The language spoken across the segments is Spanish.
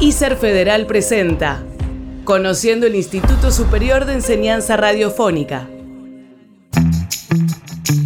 ICER Federal presenta Conociendo el Instituto Superior de Enseñanza Radiofónica.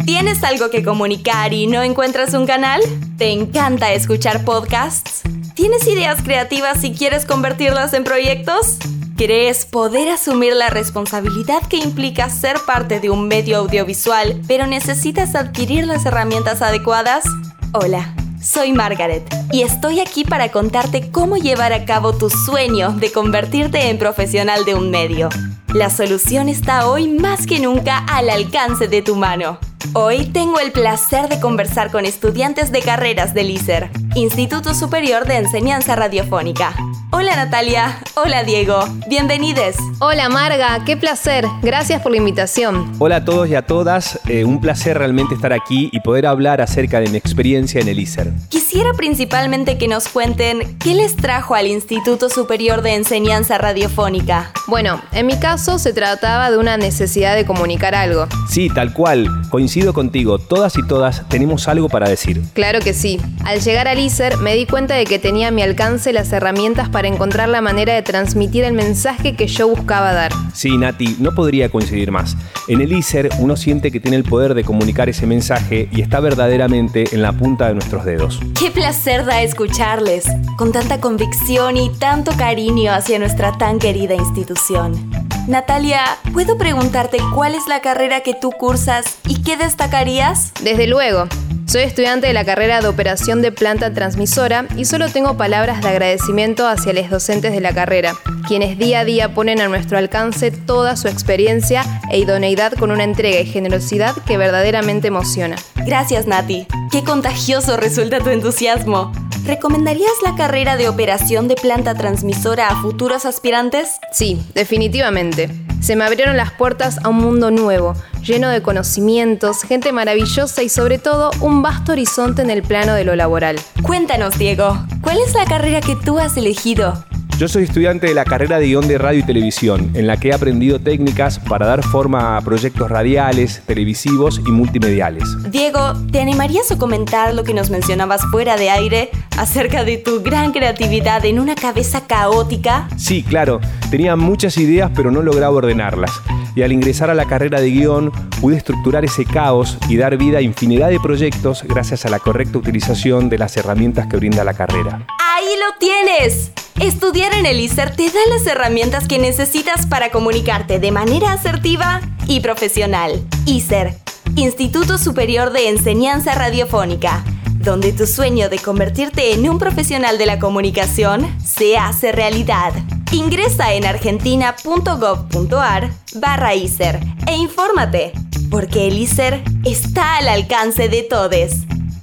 ¿Tienes algo que comunicar y no encuentras un canal? ¿Te encanta escuchar podcasts? ¿Tienes ideas creativas y quieres convertirlas en proyectos? ¿Crees poder asumir la responsabilidad que implica ser parte de un medio audiovisual, pero necesitas adquirir las herramientas adecuadas? Hola. Soy Margaret y estoy aquí para contarte cómo llevar a cabo tu sueño de convertirte en profesional de un medio. La solución está hoy más que nunca al alcance de tu mano. Hoy tengo el placer de conversar con estudiantes de carreras del ISER, Instituto Superior de Enseñanza Radiofónica. Hola Natalia, hola Diego, bienvenidos. Hola Marga, qué placer, gracias por la invitación. Hola a todos y a todas, eh, un placer realmente estar aquí y poder hablar acerca de mi experiencia en el ISER. Quisiera principalmente que nos cuenten qué les trajo al Instituto Superior de Enseñanza Radiofónica. Bueno, en mi caso se trataba de una necesidad de comunicar algo. Sí, tal cual, coincido contigo, todas y todas tenemos algo para decir. Claro que sí. Al llegar al ISER me di cuenta de que tenía a mi alcance las herramientas para encontrar la manera de transmitir el mensaje que yo buscaba dar. Sí, Nati, no podría coincidir más. En el ISER uno siente que tiene el poder de comunicar ese mensaje y está verdaderamente en la punta de nuestros dedos. Qué placer da escucharles, con tanta convicción y tanto cariño hacia nuestra tan querida institución. Natalia, ¿puedo preguntarte cuál es la carrera que tú cursas y qué destacarías? Desde luego. Soy estudiante de la carrera de operación de planta transmisora y solo tengo palabras de agradecimiento hacia los docentes de la carrera, quienes día a día ponen a nuestro alcance toda su experiencia e idoneidad con una entrega y generosidad que verdaderamente emociona. Gracias, Nati. Qué contagioso resulta tu entusiasmo. ¿Recomendarías la carrera de operación de planta transmisora a futuros aspirantes? Sí, definitivamente. Se me abrieron las puertas a un mundo nuevo, lleno de conocimientos, gente maravillosa y sobre todo un vasto horizonte en el plano de lo laboral. Cuéntanos, Diego, ¿cuál es la carrera que tú has elegido? Yo soy estudiante de la carrera de guion de radio y televisión, en la que he aprendido técnicas para dar forma a proyectos radiales, televisivos y multimediales. Diego, ¿te animarías a comentar lo que nos mencionabas fuera de aire acerca de tu gran creatividad en una cabeza caótica? Sí, claro. Tenía muchas ideas, pero no lograba ordenarlas. Y al ingresar a la carrera de guion, pude estructurar ese caos y dar vida a infinidad de proyectos gracias a la correcta utilización de las herramientas que brinda la carrera. ¡Ahí lo tienes! Estudiar en el ISER te da las herramientas que necesitas para comunicarte de manera asertiva y profesional. ISER, Instituto Superior de Enseñanza Radiofónica, donde tu sueño de convertirte en un profesional de la comunicación se hace realidad. Ingresa en argentina.gov.ar barra ISER e infórmate, porque el ISER está al alcance de todos.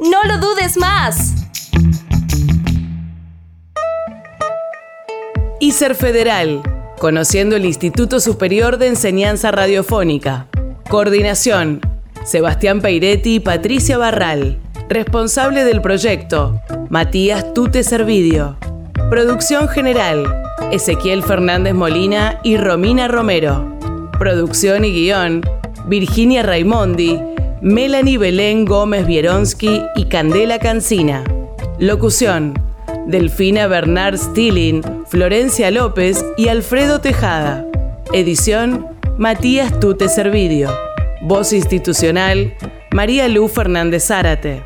¡No lo dudes más! ISER Federal, conociendo el Instituto Superior de Enseñanza Radiofónica. Coordinación, Sebastián Peiretti y Patricia Barral. Responsable del proyecto, Matías Tute Servidio. Producción general, Ezequiel Fernández Molina y Romina Romero. Producción y guion, Virginia Raimondi, Melanie Belén Gómez Bieronsky y Candela Cancina. Locución, Delfina Bernard Stilling, Florencia López y Alfredo Tejada. Edición, Matías Tute Servidio. Voz institucional, María Lu Fernández Zárate.